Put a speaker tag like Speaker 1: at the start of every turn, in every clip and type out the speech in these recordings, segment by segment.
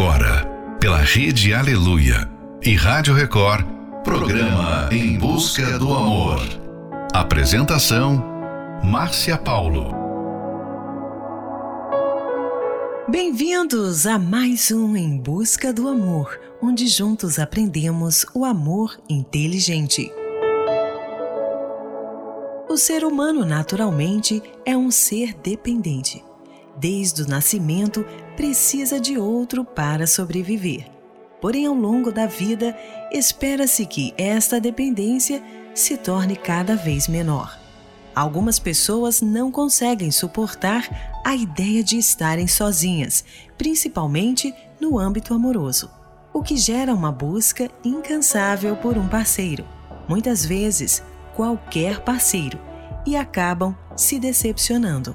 Speaker 1: agora, pela Rede Aleluia e Rádio Record, programa Em Busca do Amor. Apresentação: Márcia Paulo.
Speaker 2: Bem-vindos a mais um Em Busca do Amor, onde juntos aprendemos o amor inteligente. O ser humano, naturalmente, é um ser dependente. Desde o nascimento, precisa de outro para sobreviver. Porém, ao longo da vida, espera-se que esta dependência se torne cada vez menor. Algumas pessoas não conseguem suportar a ideia de estarem sozinhas, principalmente no âmbito amoroso, o que gera uma busca incansável por um parceiro. Muitas vezes, qualquer parceiro e acabam se decepcionando.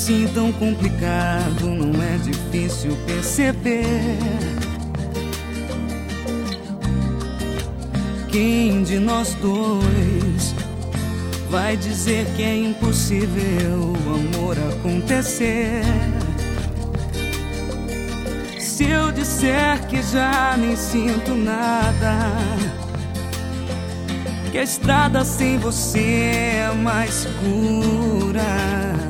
Speaker 3: Assim tão complicado, não é difícil perceber. Quem de nós dois vai dizer que é impossível o amor acontecer? Se eu disser que já nem sinto nada, que a estrada sem você é mais segura.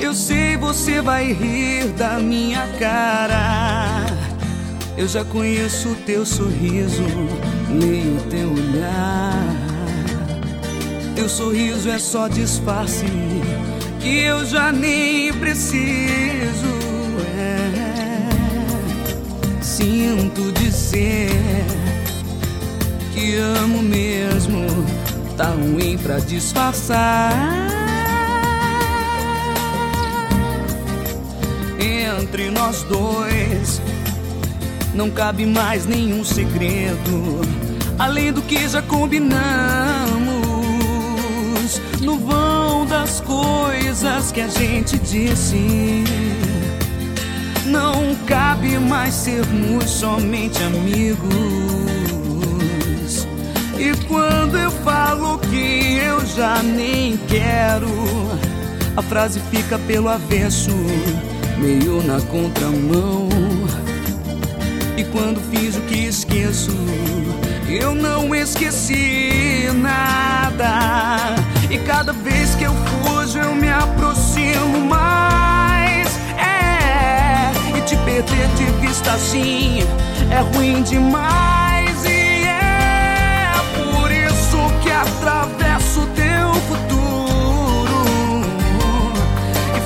Speaker 3: Eu sei você vai rir da minha cara. Eu já conheço teu sorriso, leio o teu olhar. Teu sorriso é só disfarce que eu já nem preciso. É. Sinto dizer que amo mesmo, tá ruim pra disfarçar. Nós dois não cabe mais nenhum segredo, além do que já combinamos. No vão das coisas que a gente disse, não cabe mais sermos somente amigos. E quando eu falo que eu já nem quero, a frase fica pelo avesso, meio na contramão. E quando fiz o que esqueço, eu não esqueci nada. E cada vez que eu fujo, eu me aproximo mais. É, e te perder de vista assim é ruim demais.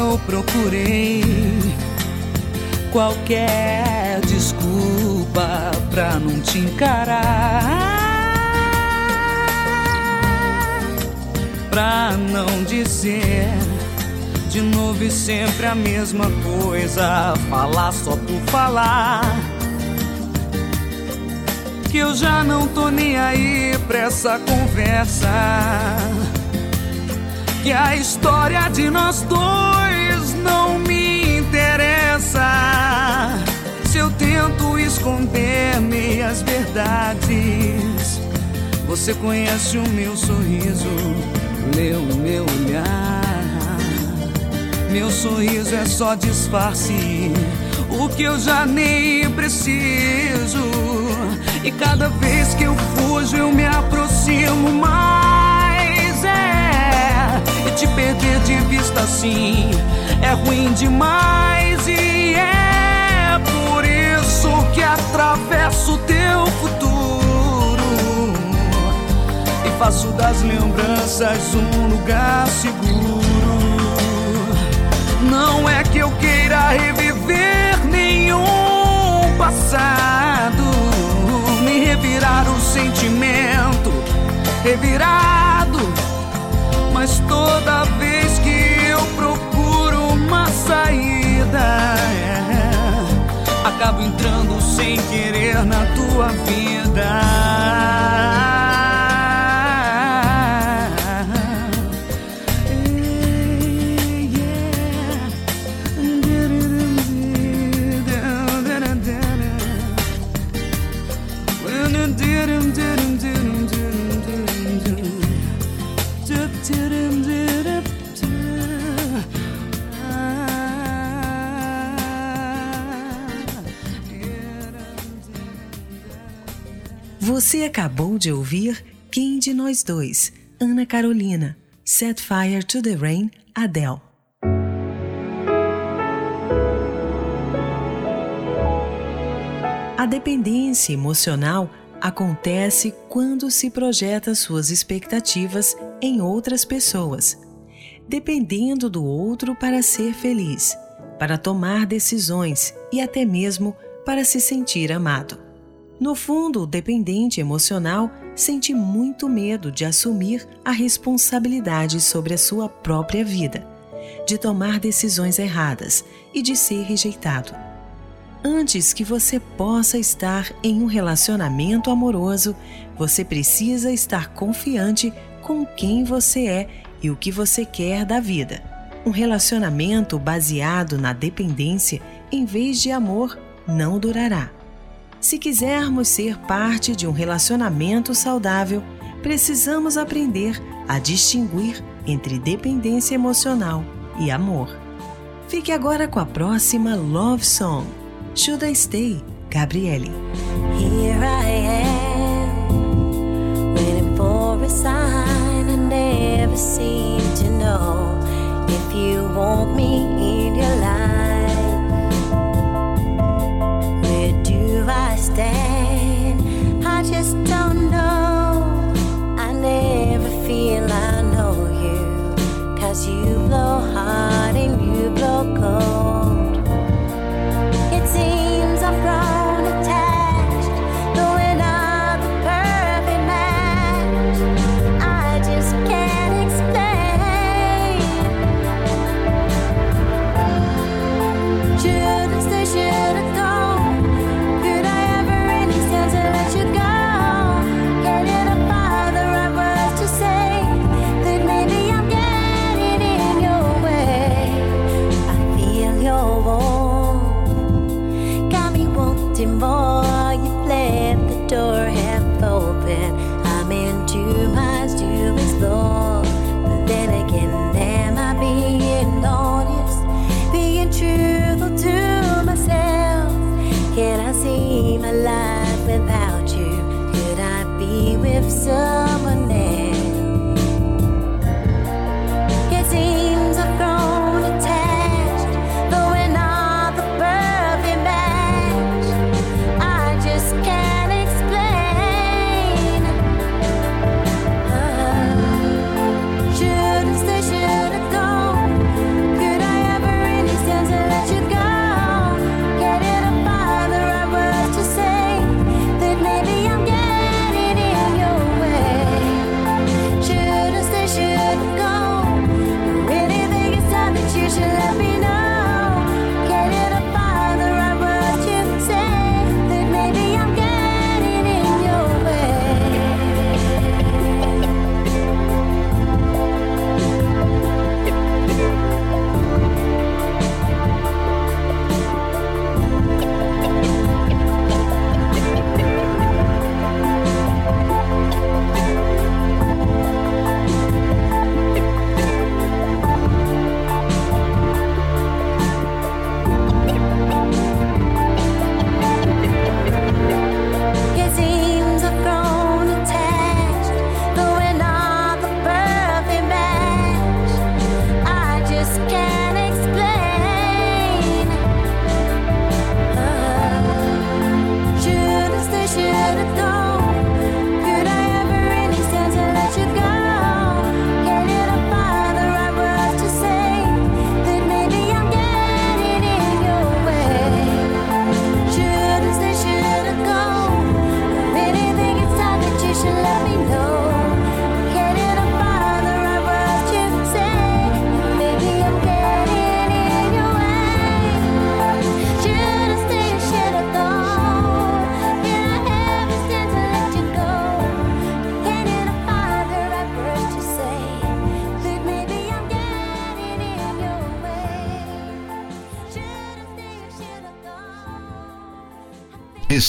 Speaker 3: Eu procurei qualquer desculpa pra não te encarar. Pra não dizer de novo e sempre a mesma coisa, falar só por falar. Que eu já não tô nem aí pra essa conversa. Que a história de nós dois não me interessa. Se eu tento esconder meias verdades, você conhece o meu sorriso, lê o meu olhar. Meu sorriso é só disfarce, o que eu já nem preciso. E cada vez que eu fujo, eu me aproximo mais. É, e te perder de vista assim é ruim demais. E é por isso que atravesso teu futuro e faço das lembranças um lugar seguro. Não é que eu queira reviver nenhum passado, me revirar o sentimento revirado, mas toda vez que uma saída, é, acabo entrando sem querer na tua vida.
Speaker 2: Você acabou de ouvir Quem de Nós Dois, Ana Carolina, Set Fire to the Rain, Adele. A dependência emocional acontece quando se projeta suas expectativas em outras pessoas, dependendo do outro para ser feliz, para tomar decisões e até mesmo para se sentir amado. No fundo, o dependente emocional sente muito medo de assumir a responsabilidade sobre a sua própria vida, de tomar decisões erradas e de ser rejeitado. Antes que você possa estar em um relacionamento amoroso, você precisa estar confiante com quem você é e o que você quer da vida. Um relacionamento baseado na dependência em vez de amor não durará. Se quisermos ser parte de um relacionamento saudável, precisamos aprender a distinguir entre dependência emocional e amor. Fique agora com a próxima Love Song. Should I Stay, Gabriele.
Speaker 4: Here I am, waiting for a sign I never seem to know if you want me in your life. I just don't know. I never feel I know you, cause you know.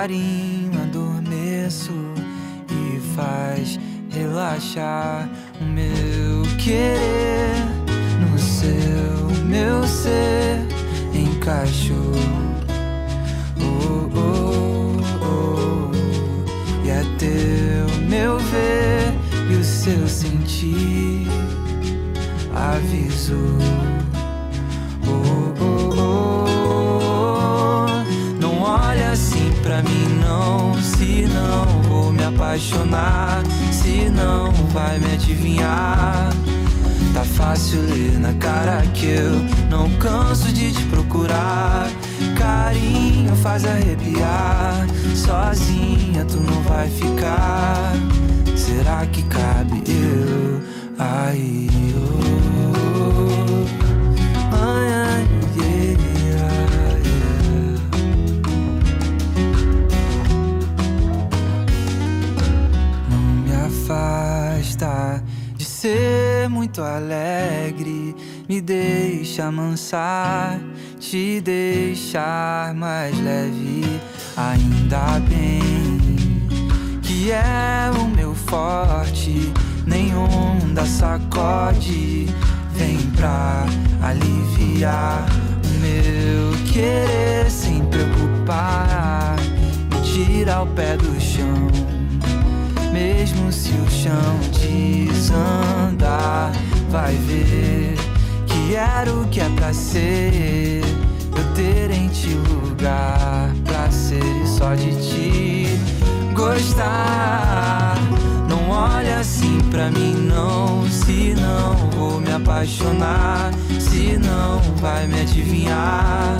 Speaker 5: Carinho adormeço e faz relaxar apaixonar, se não vai me adivinhar. Tá fácil ler na cara que eu não canso de te procurar. Carinho faz arrepiar, sozinha tu não vai ficar. Será que cabe eu aí? Oh, ser muito alegre, me deixa amansar, te deixar mais leve, ainda bem que é o meu forte, nenhum da sacode, vem pra aliviar o meu querer sem preocupar, me tira o pé do chão. Mesmo se o chão desandar, vai ver que era o que é pra ser. Eu ter em ti lugar pra ser e só de ti gostar. Não olha assim pra mim, não. Se não vou me apaixonar, se não vai me adivinhar.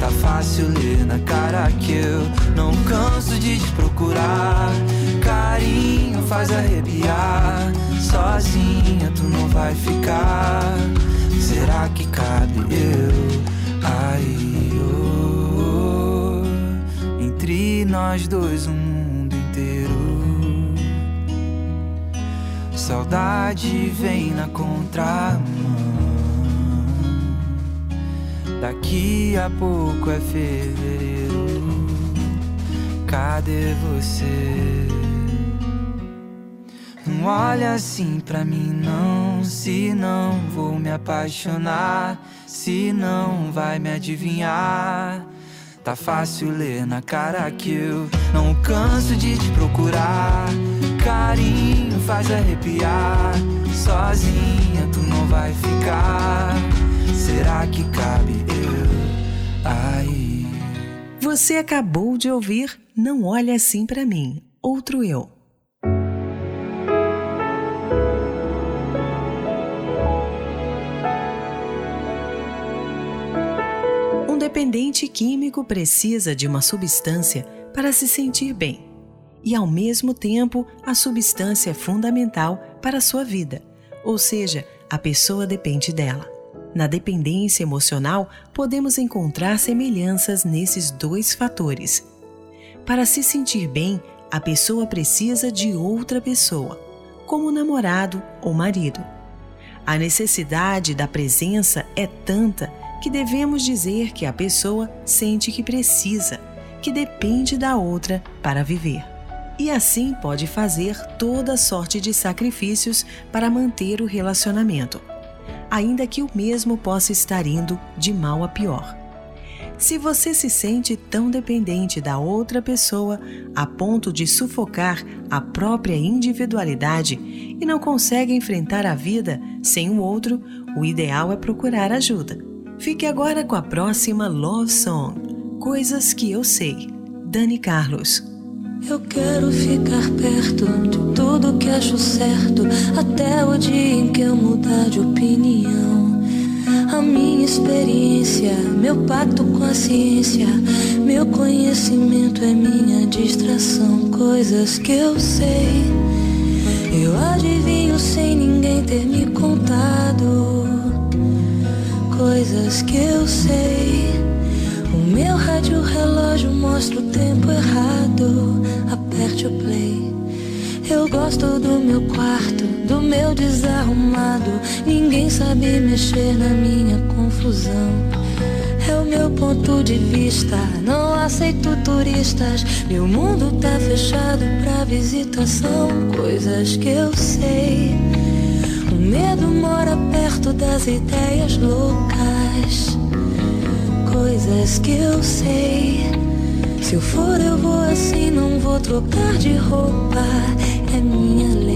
Speaker 5: Tá fácil ler na cara que eu não canso de te procurar. Carinho faz arrepiar. Sozinha tu não vai ficar. Será que cabe eu aí? oh, entre nós dois, um mundo inteiro. Saudade vem na contramão. Daqui a pouco é fevereiro. Cadê você? Não olha assim pra mim, não. Se não vou me apaixonar, se não vai me adivinhar. Tá fácil ler na cara que eu não canso de te procurar. Carinho faz arrepiar. Sozinha tu não vai ficar. Será que cabe eu aí?
Speaker 2: Você acabou de ouvir Não Olhe Assim Pra Mim, Outro Eu. Um dependente químico precisa de uma substância para se sentir bem. E, ao mesmo tempo, a substância é fundamental para a sua vida, ou seja, a pessoa depende dela. Na dependência emocional, podemos encontrar semelhanças nesses dois fatores. Para se sentir bem, a pessoa precisa de outra pessoa, como namorado ou marido. A necessidade da presença é tanta que devemos dizer que a pessoa sente que precisa, que depende da outra para viver. E assim pode fazer toda sorte de sacrifícios para manter o relacionamento, ainda que o mesmo possa estar indo de mal a pior. Se você se sente tão dependente da outra pessoa a ponto de sufocar a própria individualidade e não consegue enfrentar a vida sem o outro, o ideal é procurar ajuda. Fique agora com a próxima Love Song, Coisas que Eu Sei, Dani Carlos.
Speaker 6: Eu quero ficar perto de tudo que acho certo, até o dia em que eu mudar de opinião. A minha experiência, meu pacto com a ciência, meu conhecimento é minha distração. Coisas que eu sei, eu adivinho sem ninguém ter me contado. Coisas que eu sei. Meu rádio relógio mostra o tempo errado. Aperte o play. Eu gosto do meu quarto, do meu desarrumado. Ninguém sabe mexer na minha confusão. É o meu ponto de vista. Não aceito turistas. Meu mundo tá fechado pra visitação. Coisas que eu sei. O medo mora perto das ideias loucas. Coisas que eu sei. Se eu for, eu vou assim, não vou trocar de roupa. É minha lei.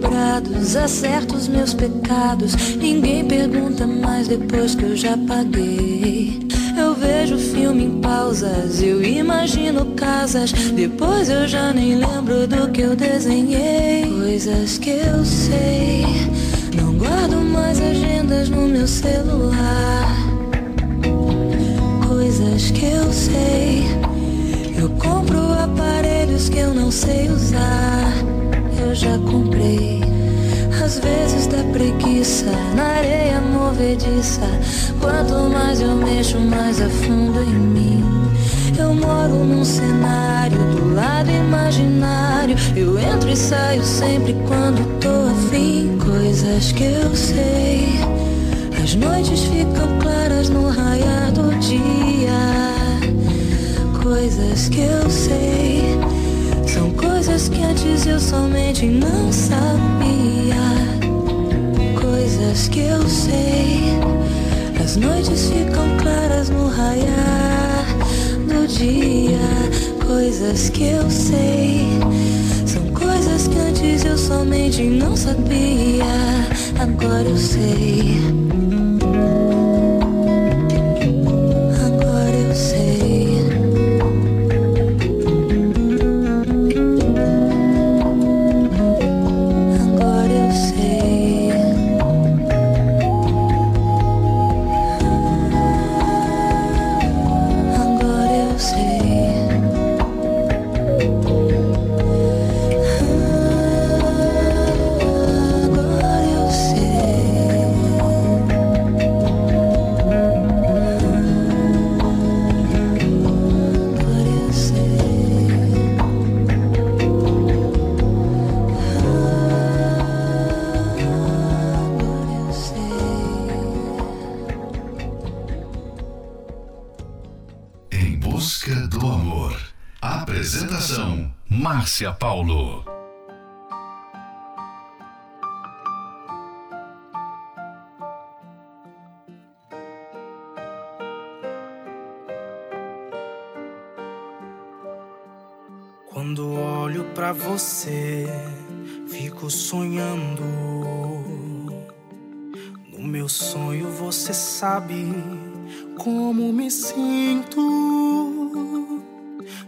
Speaker 6: Os meus dobrados, acerto os meus pecados. Ninguém pergunta mais depois que eu já paguei. Eu vejo filme em pausas, eu imagino casas. Depois eu já nem lembro do que eu desenhei. Coisas que eu sei. Não guardo mais agendas no meu celular. Coisas que eu sei. Eu compro aparelhos que eu não sei usar. Eu já comprei. Às vezes dá preguiça na areia movediça. Quanto mais eu mexo, mais afundo em mim. Eu moro num cenário do lado imaginário. Eu entro e saio sempre quando tô afim. Coisas que eu sei. As noites ficam claras no raiar do dia. Coisas que eu sei. Coisas que antes eu somente não sabia. Coisas que eu sei. As noites ficam claras no raiar do dia. Coisas que eu sei. São coisas que antes eu somente não sabia. Agora eu sei.
Speaker 1: Márcia Paulo.
Speaker 3: Quando olho pra você, fico sonhando. No meu sonho você sabe como me sinto.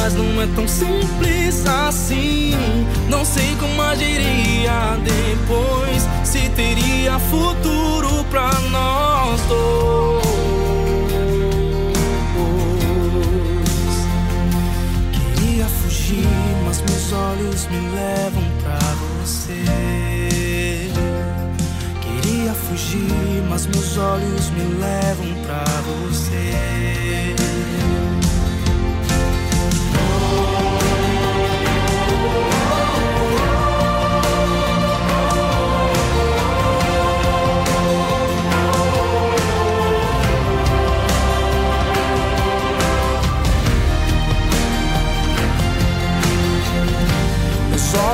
Speaker 3: Mas não é tão simples assim. Não sei como agiria depois. Se teria futuro pra nós dois. Queria fugir, mas meus olhos me levam pra você. Queria fugir, mas meus olhos me levam pra você.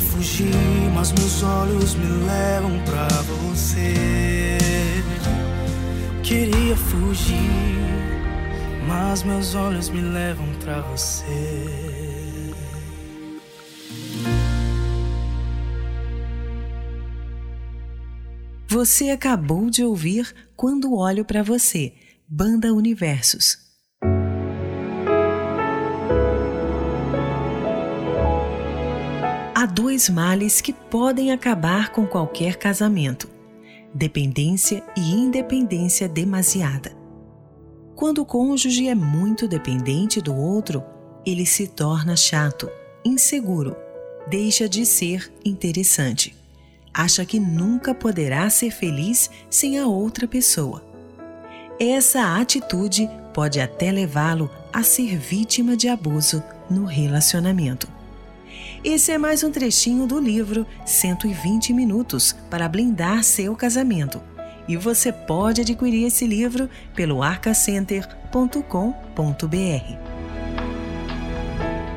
Speaker 3: Queria fugir, mas meus olhos me levam pra você. Queria fugir, mas meus olhos me levam pra você. Você
Speaker 2: acabou de ouvir Quando Olho para Você, Banda Universos. Dois males que podem acabar com qualquer casamento: dependência e independência demasiada. Quando o cônjuge é muito dependente do outro, ele se torna chato, inseguro, deixa de ser interessante acha que nunca poderá ser feliz sem a outra pessoa. Essa atitude pode até levá-lo a ser vítima de abuso no relacionamento. Esse é mais um trechinho do livro 120 Minutos para Blindar Seu Casamento. E você pode adquirir esse livro pelo arcacenter.com.br.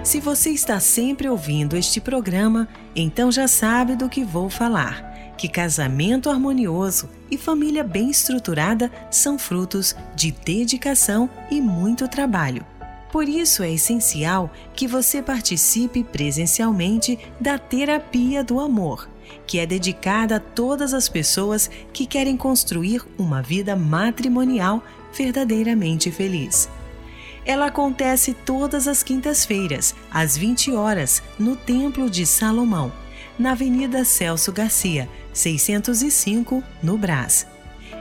Speaker 2: Se você está sempre ouvindo este programa, então já sabe do que vou falar. Que casamento harmonioso e família bem estruturada são frutos de dedicação e muito trabalho. Por isso é essencial que você participe presencialmente da Terapia do Amor, que é dedicada a todas as pessoas que querem construir uma vida matrimonial verdadeiramente feliz. Ela acontece todas as quintas-feiras, às 20 horas, no Templo de Salomão, na Avenida Celso Garcia, 605, no Brás.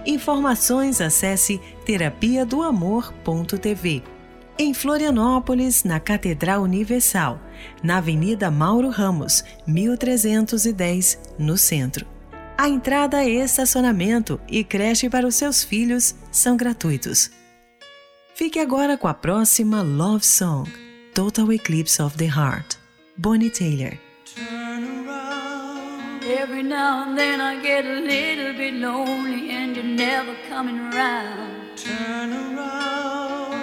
Speaker 2: Informações acesse terapia do amor.tv. Em Florianópolis, na Catedral Universal, na Avenida Mauro Ramos, 1310, no centro. A entrada, estacionamento e creche para os seus filhos são gratuitos. Fique agora com a próxima Love Song, Total Eclipse of the Heart, Bonnie Taylor.
Speaker 7: Every now and then I get a little bit lonely and you're never coming around. Turn around.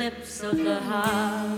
Speaker 7: Eclipse of the heart.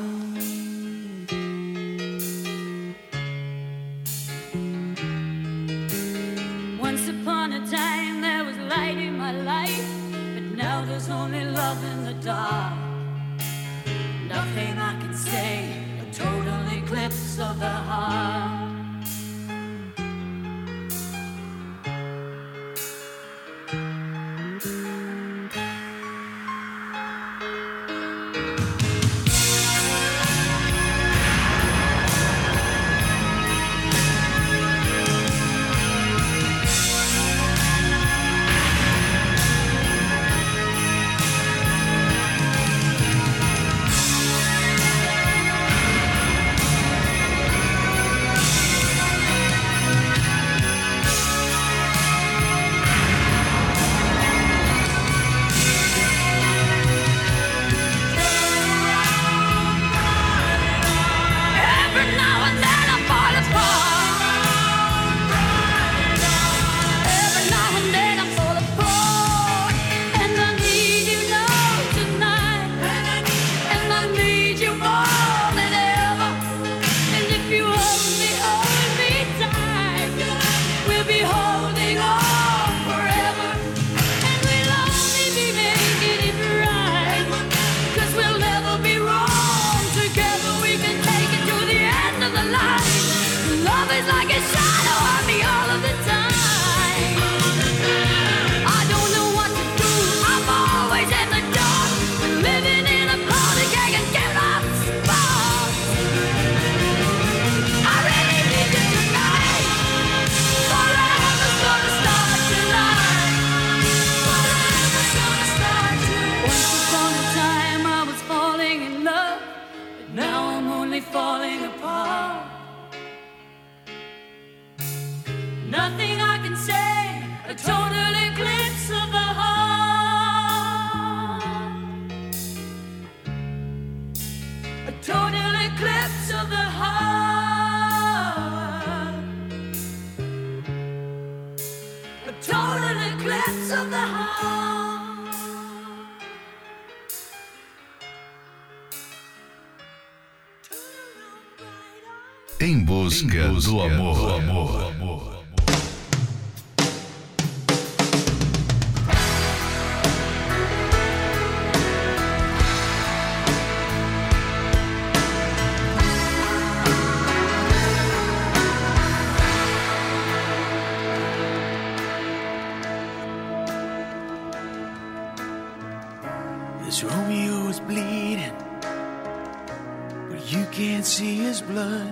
Speaker 1: Busca, do amor. Do amor.
Speaker 8: This Romeo is bleeding, but you can't see his blood.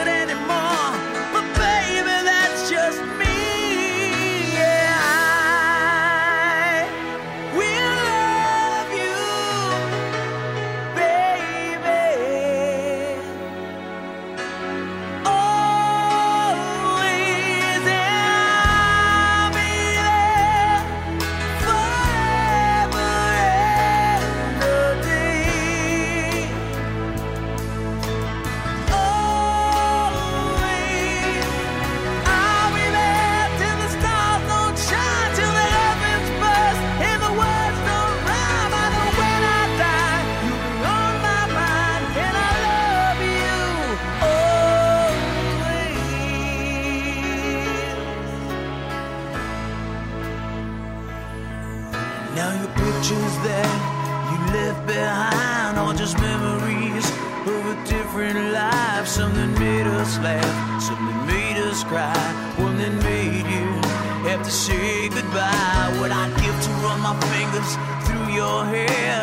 Speaker 8: through your hair,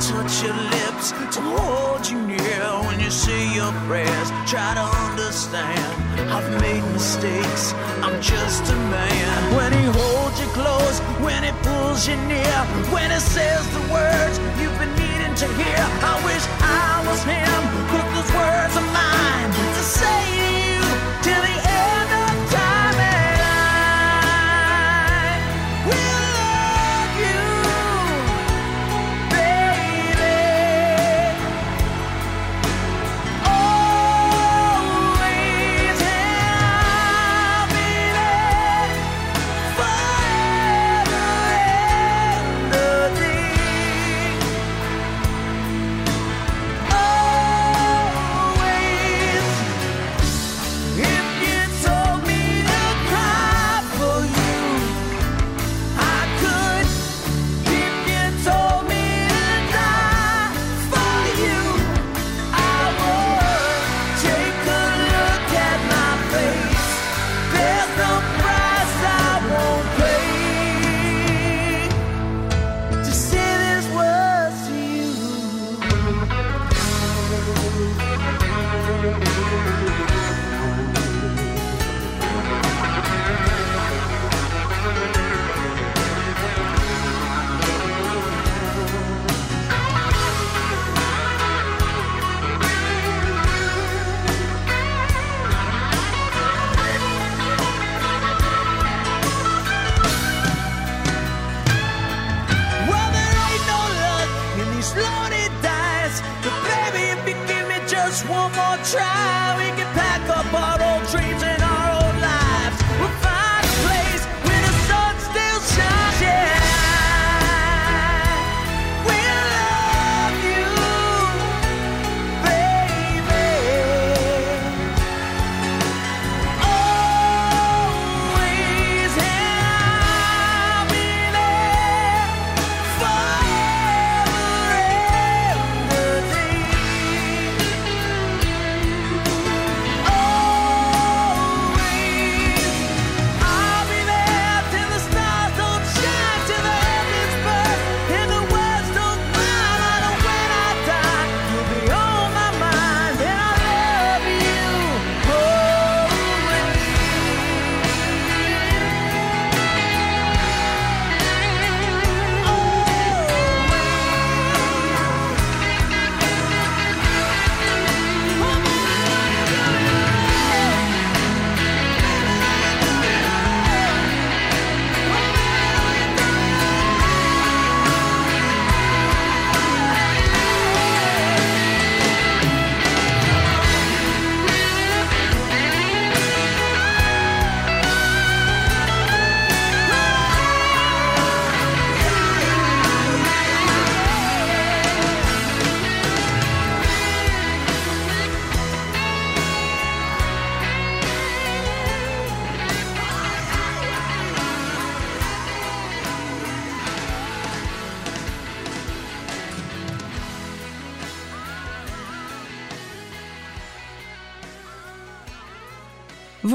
Speaker 8: touch your lips to hold you near when you say your prayers. Try to understand. I've made mistakes. I'm just a man. When he holds you close, when he pulls you near, when he says the words you've been needing to hear. I wish I was him. Put those words of mine to say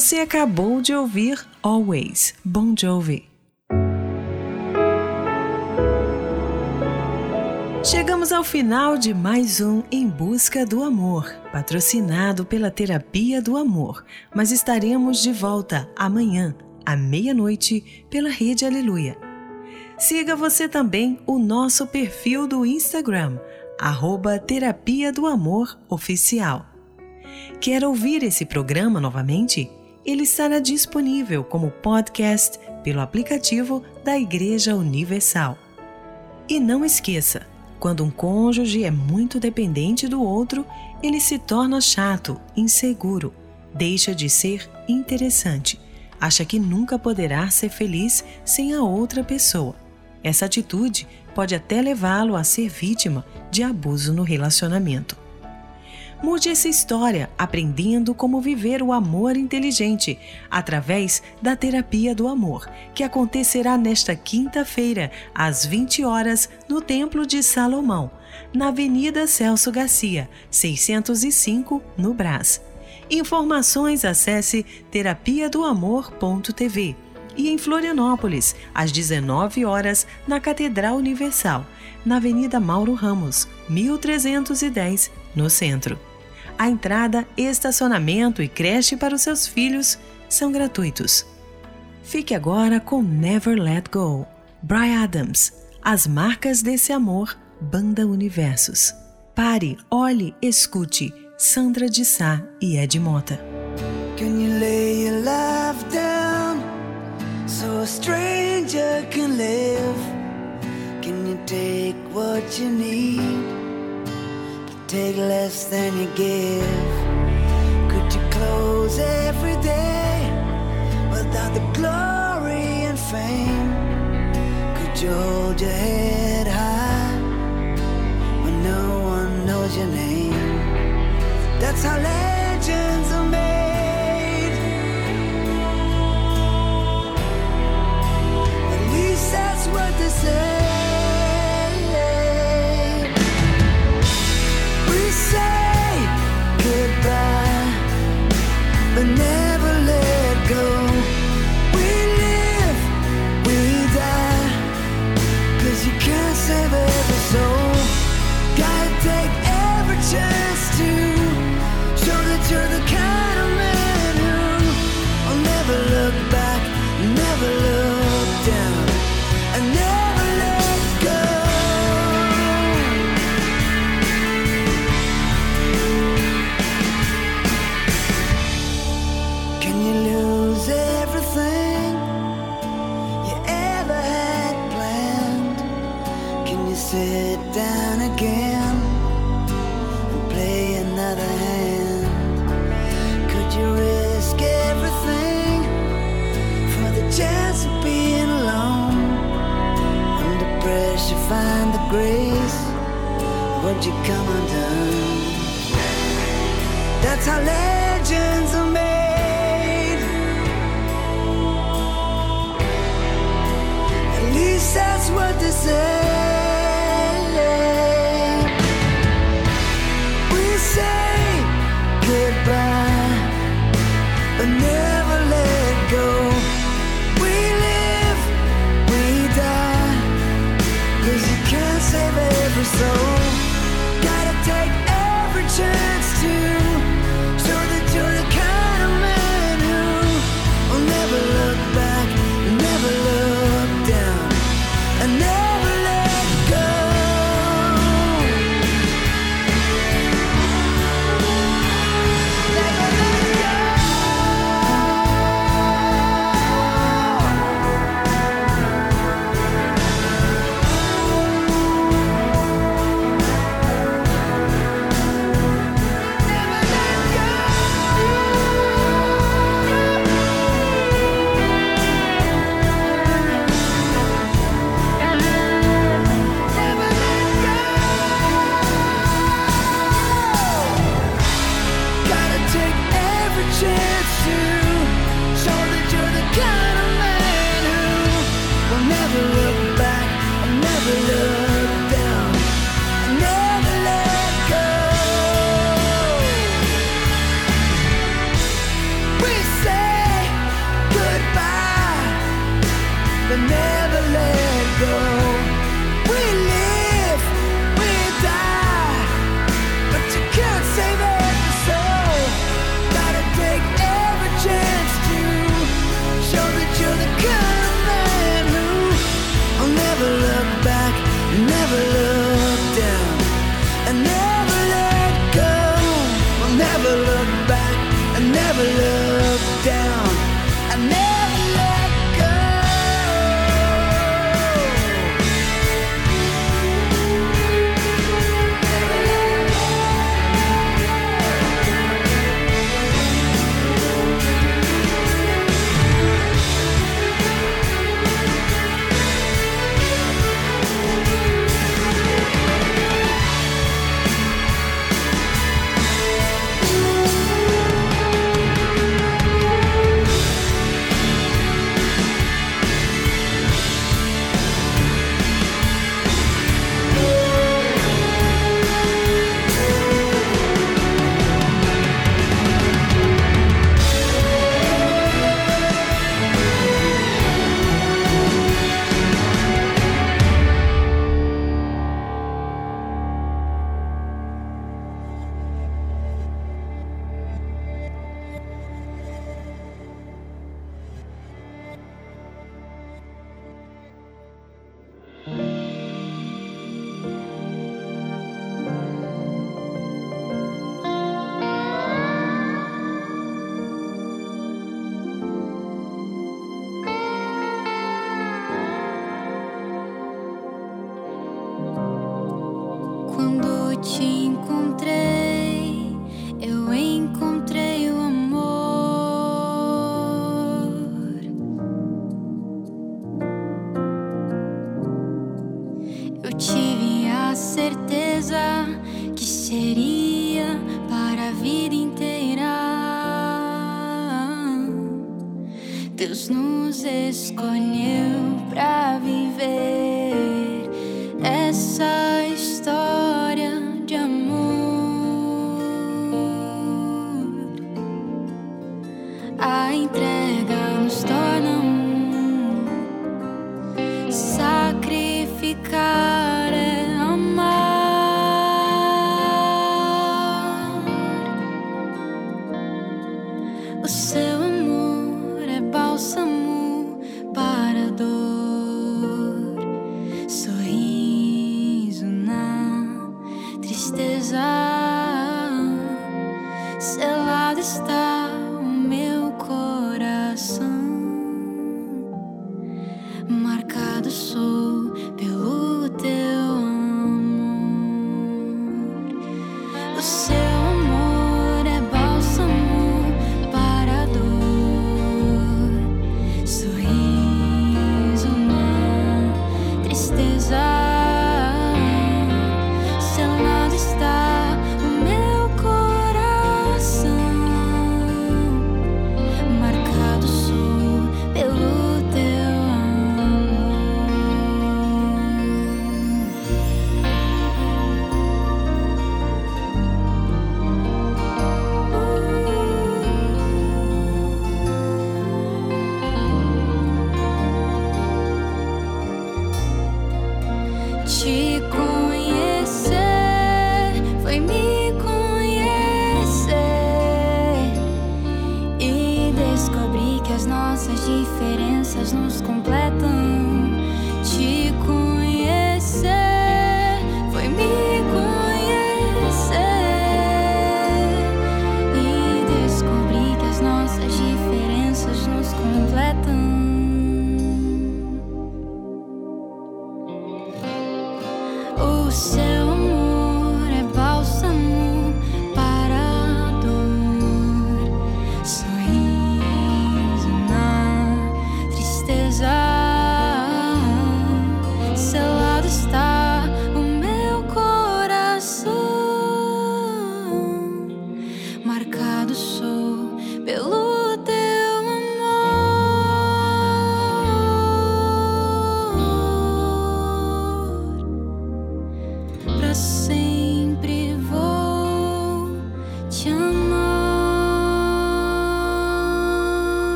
Speaker 2: Você acabou de ouvir Always, Bon Jovi. Chegamos ao final de mais um Em Busca do Amor, patrocinado pela Terapia do Amor, mas estaremos de volta amanhã, à meia-noite, pela Rede Aleluia. Siga você também o nosso perfil do Instagram, arroba Terapia do Amor Oficial. Quer ouvir esse programa novamente? Ele estará disponível como podcast pelo aplicativo da Igreja Universal. E não esqueça, quando um cônjuge é muito dependente do outro, ele se torna chato, inseguro, deixa de ser interessante, acha que nunca poderá ser feliz sem a outra pessoa. Essa atitude pode até levá-lo a ser vítima de abuso no relacionamento. Mude essa história aprendendo como viver o amor inteligente através da terapia do amor, que acontecerá nesta quinta-feira, às 20 horas, no Templo de Salomão, na Avenida Celso Garcia, 605, no Brás. Informações acesse terapiadoamor.tv e em Florianópolis, às 19 horas, na Catedral Universal, na Avenida Mauro Ramos, 1310, no centro. A entrada, estacionamento e creche para os seus filhos são gratuitos. Fique agora com Never Let Go, Bry Adams, As Marcas desse Amor, Banda Universos. Pare, olhe, escute. Sandra de Sá e Ed Mota.
Speaker 9: Can you lay your life down so a stranger can live? Can you take what you need? take less than you give. Could you close every day without the glory and fame? Could you hold your head high when no one knows your name? That's how legends